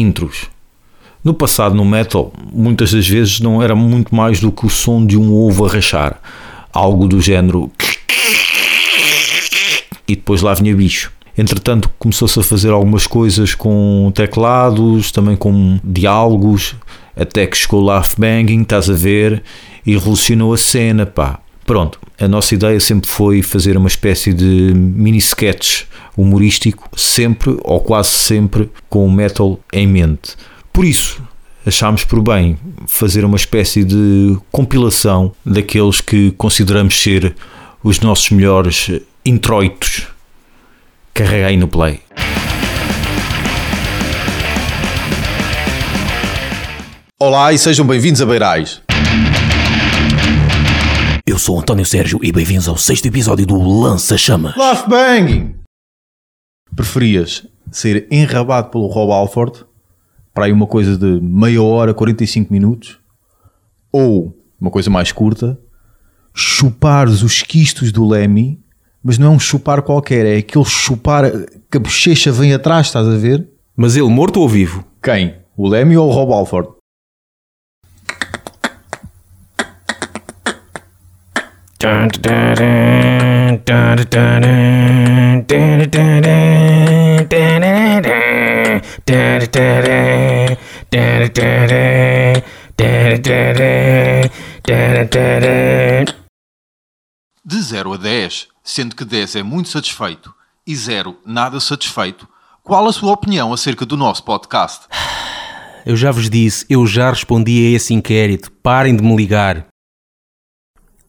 intros. No passado, no metal, muitas das vezes não era muito mais do que o som de um ovo a rachar, algo do género e depois lá vinha bicho. Entretanto, começou-se a fazer algumas coisas com teclados, também com diálogos, até que chegou lá Banging, estás a ver, e revolucionou a cena, pá. Pronto, a nossa ideia sempre foi fazer uma espécie de mini sketch humorístico, sempre ou quase sempre com o metal em mente. Por isso, achámos por bem fazer uma espécie de compilação daqueles que consideramos ser os nossos melhores introitos. Carrega aí no play. Olá e sejam bem-vindos a Beirais. Eu sou António Sérgio e bem-vindos ao sexto episódio do Lança Chama. Laugh Banging! Preferias ser enrabado pelo Rob Alford para aí uma coisa de meia hora, 45 minutos? Ou, uma coisa mais curta, chupares os quistos do Lemmy, mas não é um chupar qualquer, é aquele chupar que a bochecha vem atrás, estás a ver? Mas ele morto ou vivo? Quem? O Lemmy ou o Rob Alford? De 0 a 10, sendo que 10 é muito satisfeito e 0 nada satisfeito, qual a sua opinião acerca do nosso podcast? Eu já vos disse, eu já respondi a esse inquérito. Parem de me ligar.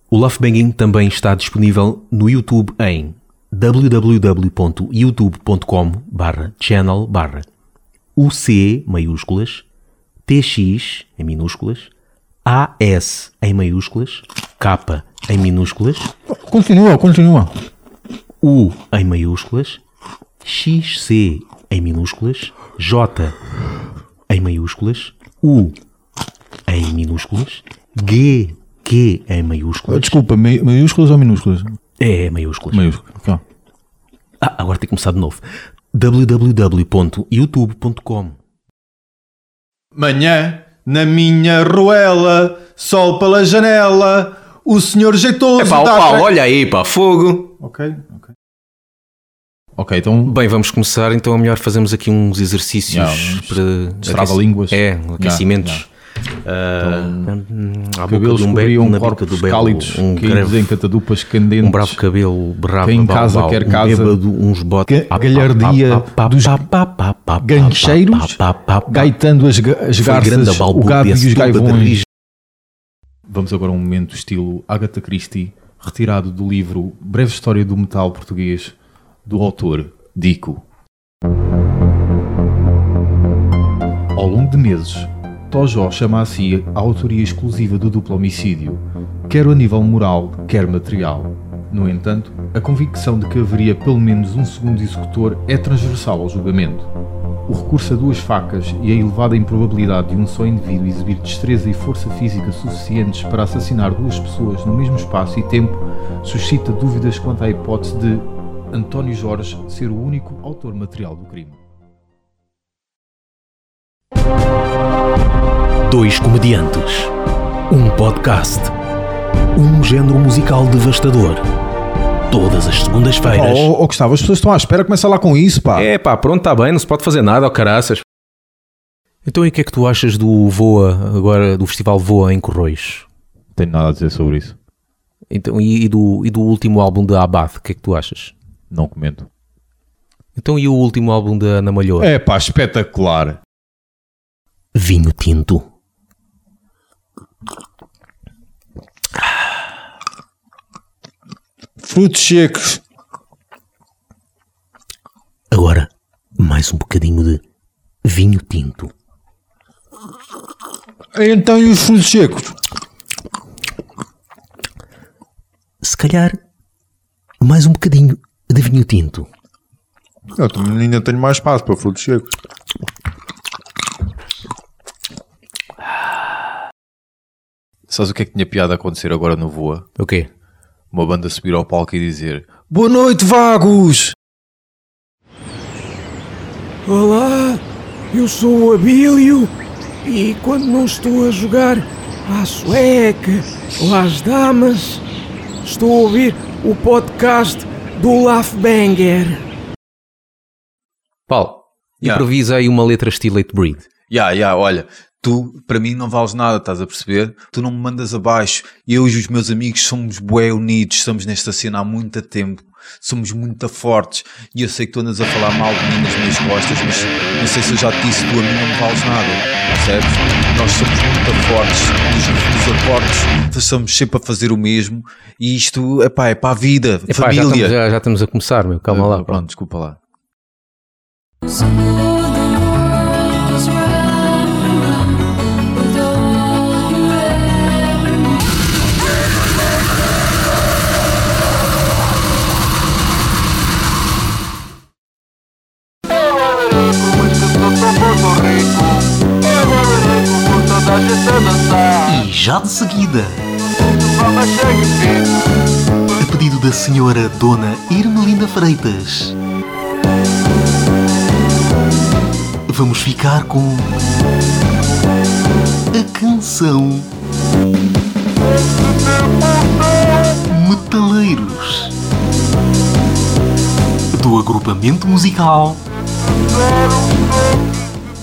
O Love Banging também está disponível no YouTube em www.youtube.com barra channel barra UC maiúsculas TX em minúsculas AS em maiúsculas K em minúsculas Continua, continua. U em maiúsculas, XC em minúsculas, J em maiúsculas, U em minúsculas, G, Q em maiúsculas. Desculpa, mai- maiúsculas ou minúsculas? É, maiúsculas. Maiúsculas. ok. Ah, agora tem que começar de novo. www.youtube.com Manhã, na minha ruela, sol pela janela, o senhor jeitoso Epá, dá opa, olha aí, pá, fogo! Ok, ok. Ok, então Bem, vamos começar, então é melhor fazermos aqui uns exercícios uns para... destrava-línguas. É, aquecimentos. Já, Ah, à boca cabelos de um beco, boca corpos do belo, cálidos, um caídos em catadupas candentes. Um bravo cabelo, bravo Quem casa quer um casa. bêbado, uns botes. Ga- galhardia dos gancheiros, gaitando as, as garças, o gado e os gaivões. Vamos agora a um momento estilo Agatha Christie, retirado do livro Breve História do Metal Português, do autor Dico. Ao longo de meses, Tojó chama a si a autoria exclusiva do duplo homicídio, quer a nível moral, quer material. No entanto, a convicção de que haveria pelo menos um segundo executor é transversal ao julgamento. O recurso a duas facas e a elevada improbabilidade de um só indivíduo exibir destreza e força física suficientes para assassinar duas pessoas no mesmo espaço e tempo suscita dúvidas quanto à hipótese de António Jorge ser o único autor material do crime. Dois comediantes. Um podcast. Um género musical devastador. Todas as segundas-feiras. Oh, Gustavo, as pessoas estão à espera, começa lá com isso, pá. É pá, pronto, está bem, não se pode fazer nada, ó caraças. Então e o que é que tu achas do Voa, agora, do festival Voa em Corroios? Não tenho nada a dizer sobre isso. Então, e, e do, e do último álbum da Abad, o que é que tu achas? Não comento. Então e o último álbum da Ana Malhoa? É pá, espetacular. Vinho tinto. Frutos secos. Agora, mais um bocadinho de vinho tinto. Então e os frutos secos? Se calhar, mais um bocadinho de vinho tinto. Eu também ainda tenho mais espaço para frutos secos. Sabes o que é que tinha piada a acontecer agora no Voa? O quê? Uma banda subir ao palco e dizer Boa noite, vagos! Olá! eu sou o Abílio e quando não estou a jogar à sueca ou às damas, estou a ouvir o podcast do Laugh Banger. Paulo, Ya. improvisa aí uma letra estilo 8 Breed. Ya, ya, olha, tu para mim não vales nada, estás a perceber? Tu não me mandas abaixo. Eu e os meus amigos somos bué unidos, estamos nesta cena há muito tempo. Somos muito fortes e eu sei que tu andas a falar mal de mim nas minhas costas, mas não sei se eu já te disse, tu a mim não me vales nada, percebes? Nós somos muito fortes, nos, nos acordes estamos sempre a fazer o mesmo e isto epá, é para a vida, Epá, já, família. estamos, já, já estamos a começar, meu. Calma lá. Pronto, desculpa lá. Já de seguida, a pedido da senhora Dona Irmelinda Freitas, vamos ficar com a canção Metaleiros do agrupamento musical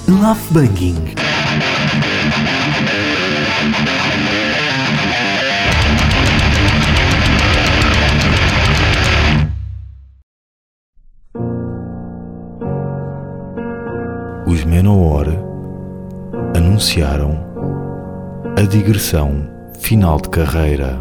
Love Banging. Menor anunciaram a digressão final de carreira.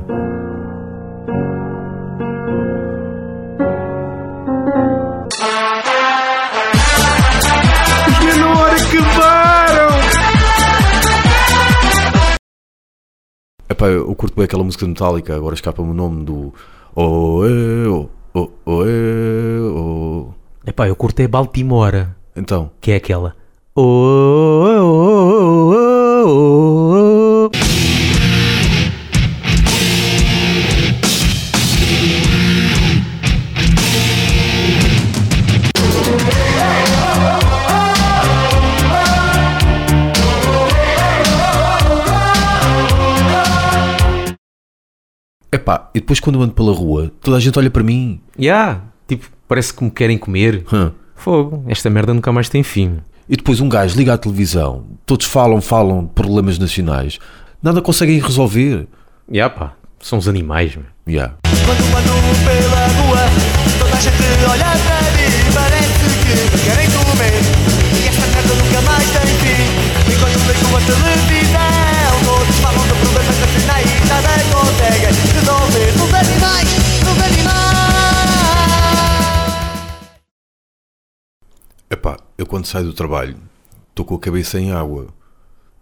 Epá, eu curto bem aquela música de Metallica, agora escapa-me o nome do. Oh, eh, oh, oh, eh, oh. Epá, eu curtei Baltimora, Então, que é aquela. Oh, epá, e depois quando eu ando pela rua, toda a gente olha para mim. Ya, tipo, parece que me querem comer. Hã? Fogo, esta merda nunca mais tem fim. E depois um gajo liga à televisão, todos falam, falam de problemas nacionais, nada conseguem resolver. Ya pá, são os animais, meu. Yeah. Quando ando pela rua, toda a gente olha para quando saio do trabalho estou com a cabeça em água.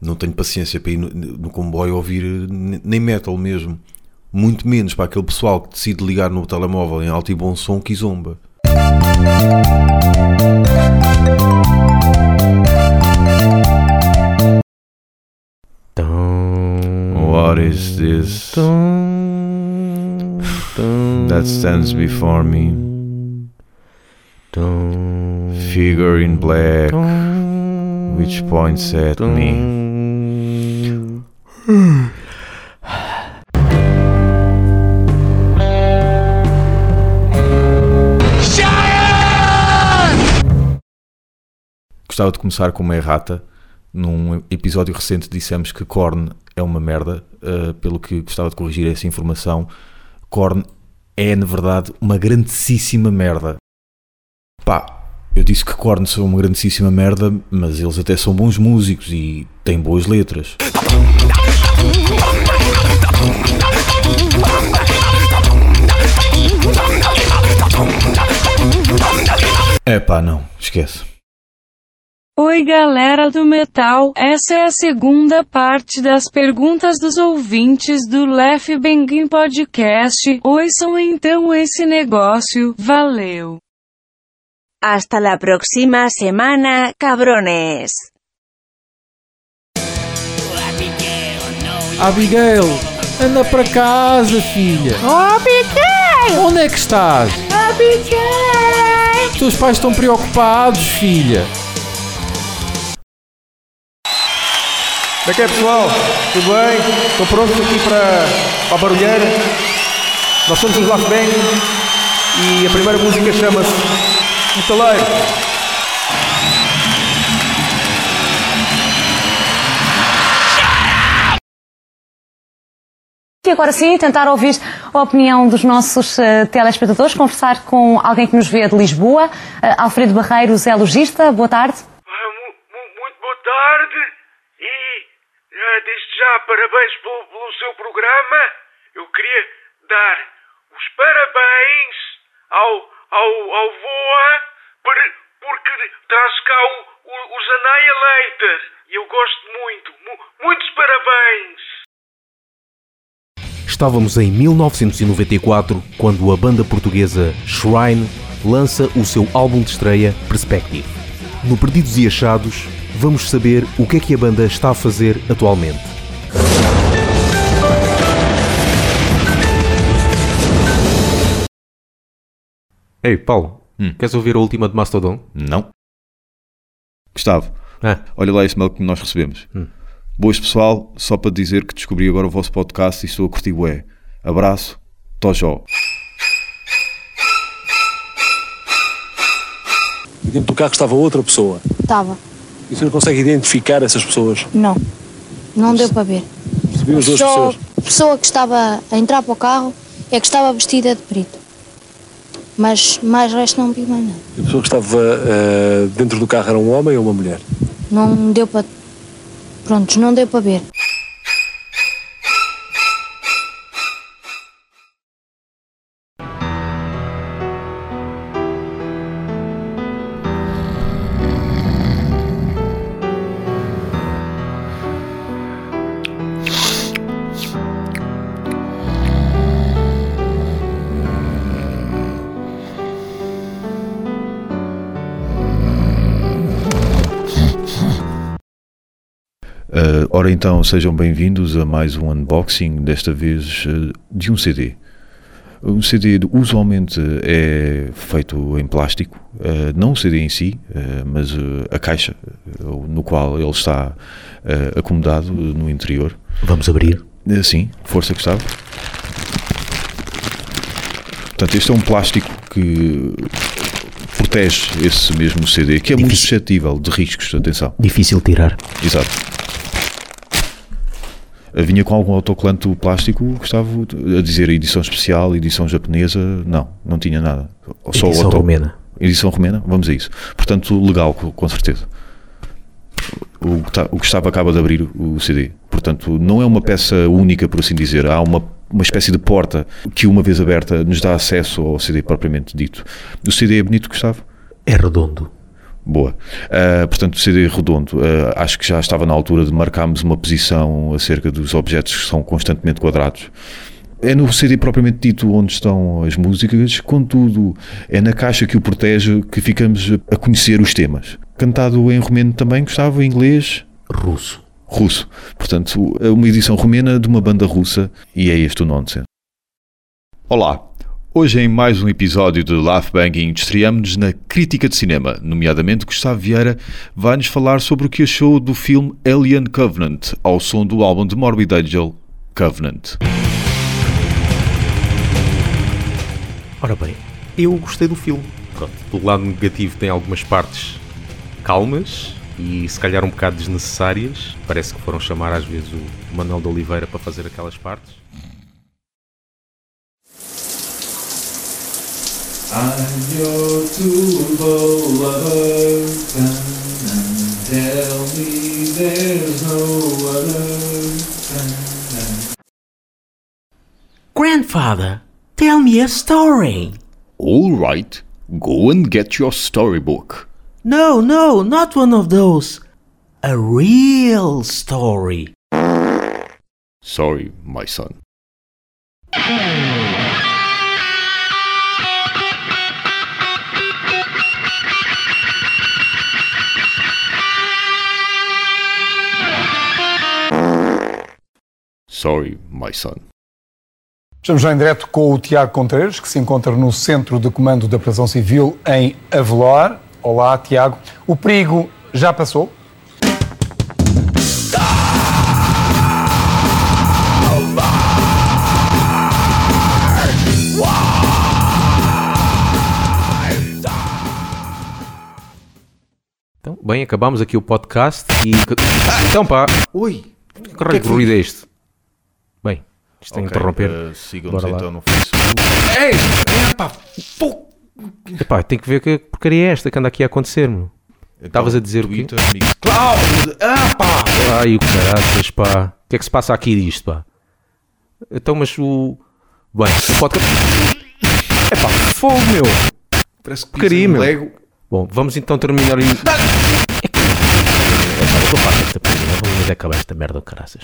Não tenho paciência para ir no, no comboio ouvir nem metal mesmo. Muito menos para aquele pessoal que decide ligar no telemóvel em alto e bom som que zomba. What is this that stands before me? Figure in black, which points at me. Gostava de começar com uma errata. Num episódio recente dissemos que Korn é uma merda, uh, pelo que gostava de corrigir essa informação. Korn é, na verdade, uma grandíssima merda. Pá, eu disse que Korn são uma grandíssima merda, mas eles até são bons músicos e têm boas letras. É pá, não, esquece. Oi galera do metal, essa é a segunda parte das perguntas dos ouvintes do Left Banging Podcast. Ouçam então esse negócio, valeu! Hasta la próxima semana, cabrones. Abigail, anda para casa, filha. Oh, Abigail! Onde é que estás? Abigail! Os teus pais estão preocupados, filha. Como é que é, pessoal? Tudo bem? Estão prontos aqui para, para a barulheira? Nós somos os Bang e a primeira música chama-se Metaleiro. E agora sim, tentar ouvir a opinião dos nossos eh, telespectadores, conversar com alguém que nos vê de Lisboa. Eh, Alfredo Barreiros é logista. Boa tarde. Muito boa tarde e eh, desde já parabéns pelo, pelo seu programa. Eu queria dar os parabéns ao, ao, ao VOA por, porque traz cá o, o, os Annihilator e eu gosto muito. Mu- muitos parabéns! Estávamos em 1994 quando a banda portuguesa Shrine lança o seu álbum de estreia Perspective. No Perdidos e Achados, vamos saber o que é que a banda está a fazer atualmente. Ei, Paulo, queres ouvir a última de Mastodon? Não. Gustavo, Ah. olha lá esse mail que nós recebemos. Boas pessoal, só para dizer que descobri agora o vosso podcast e estou a curtir bué. Abraço, Tojó. E dentro do carro estava outra pessoa. Estava. E você não consegue identificar essas pessoas? Não. Não deu para ver. Percebi as duas Só pessoas. a pessoa que estava a entrar para o carro é que estava vestida de preto. Mas mais resto não vi mais nada. A pessoa que estava eh, dentro do carro era um homem ou uma mulher? Não deu para. Prontos, não deu para ver. Ora então, sejam bem-vindos a mais um unboxing, desta vez uh, de um CD. Um CD usualmente é feito em plástico, uh, não o CD em si, uh, mas a caixa no qual ele está acomodado no interior. Vamos abrir? Sim, força Gustavo. Portanto, este é um plástico que protege esse mesmo CD, que é muito suscetível de riscos, atenção. Difícil tirar. Exato. Vinha com algum autocolante plástico, Gustavo, a dizer edição especial, edição japonesa, não, não tinha nada. Só Edição auto- romena. Edição romena, vamos a isso. Portanto, legal, co- com certeza. O, Gustavo- o Gustavo acaba de abrir o CD. Portanto, não é uma peça única, por assim dizer. Há uma, uma espécie de porta que, uma vez aberta, nos dá acesso ao CD propriamente dito. O CD é bonito, Gustavo? É redondo. Boa. Uh, portanto, CD redondo. Uh, acho que já estava na altura de marcarmos uma posição acerca dos objetos que são constantemente quadrados. É no CD propriamente dito onde estão as músicas, contudo, é na caixa que o protege que ficamos a conhecer os temas. Cantado em romeno também, Gustavo, em inglês? Russo. Russo. Portanto, é uma edição romena de uma banda russa e é este o nonsense. Olá, hoje em mais um episódio de Laugh Banging estreamos-nos na crítica de cinema, nomeadamente Gustavo Vieira vai-nos falar sobre o que achou do filme Alien Covenant, ao som do álbum de Morbid Angel, Covenant. Ora bem, eu gostei do filme. Pronto, pelo lado negativo tem algumas partes calmas e se calhar um bocado desnecessárias. Parece que foram chamar às vezes o Manuel de Oliveira para fazer aquelas partes. I'm your turbo lover, tell me there's no other. Grandfather, tell me a story. All right, go and get your storybook. No, no, not one of those. A real story. Sorry, my son. Sorry, My Son. Estamos já em direto com o Tiago Contreras, que se encontra no Centro de Comando da Prisão Civil em Avelar. Olá, Tiago. O perigo já passou? Então, bem, acabamos aqui o podcast e. Então, pá! Ui! Que raio ruído é este? Isto é Ok, interromper. eh, sigam-nos então no Facebook. Ei! Epá! Epá, tem que ver que porcaria é esta que anda aqui a acontecer, meu. Estavas a dizer Twitter, o quê? Mixcloud! Ah, pá! Ai, o caraças, pá. O que é que se passa aqui disto, pá? Então, mas o. Bem, o podcast. É pá, fogo, meu! Parece que Porcaria, meu. Lego. Bom, vamos então terminar. Em... É pá, eu vou parar esta porcaria. Vamos acabar esta merda, caraças.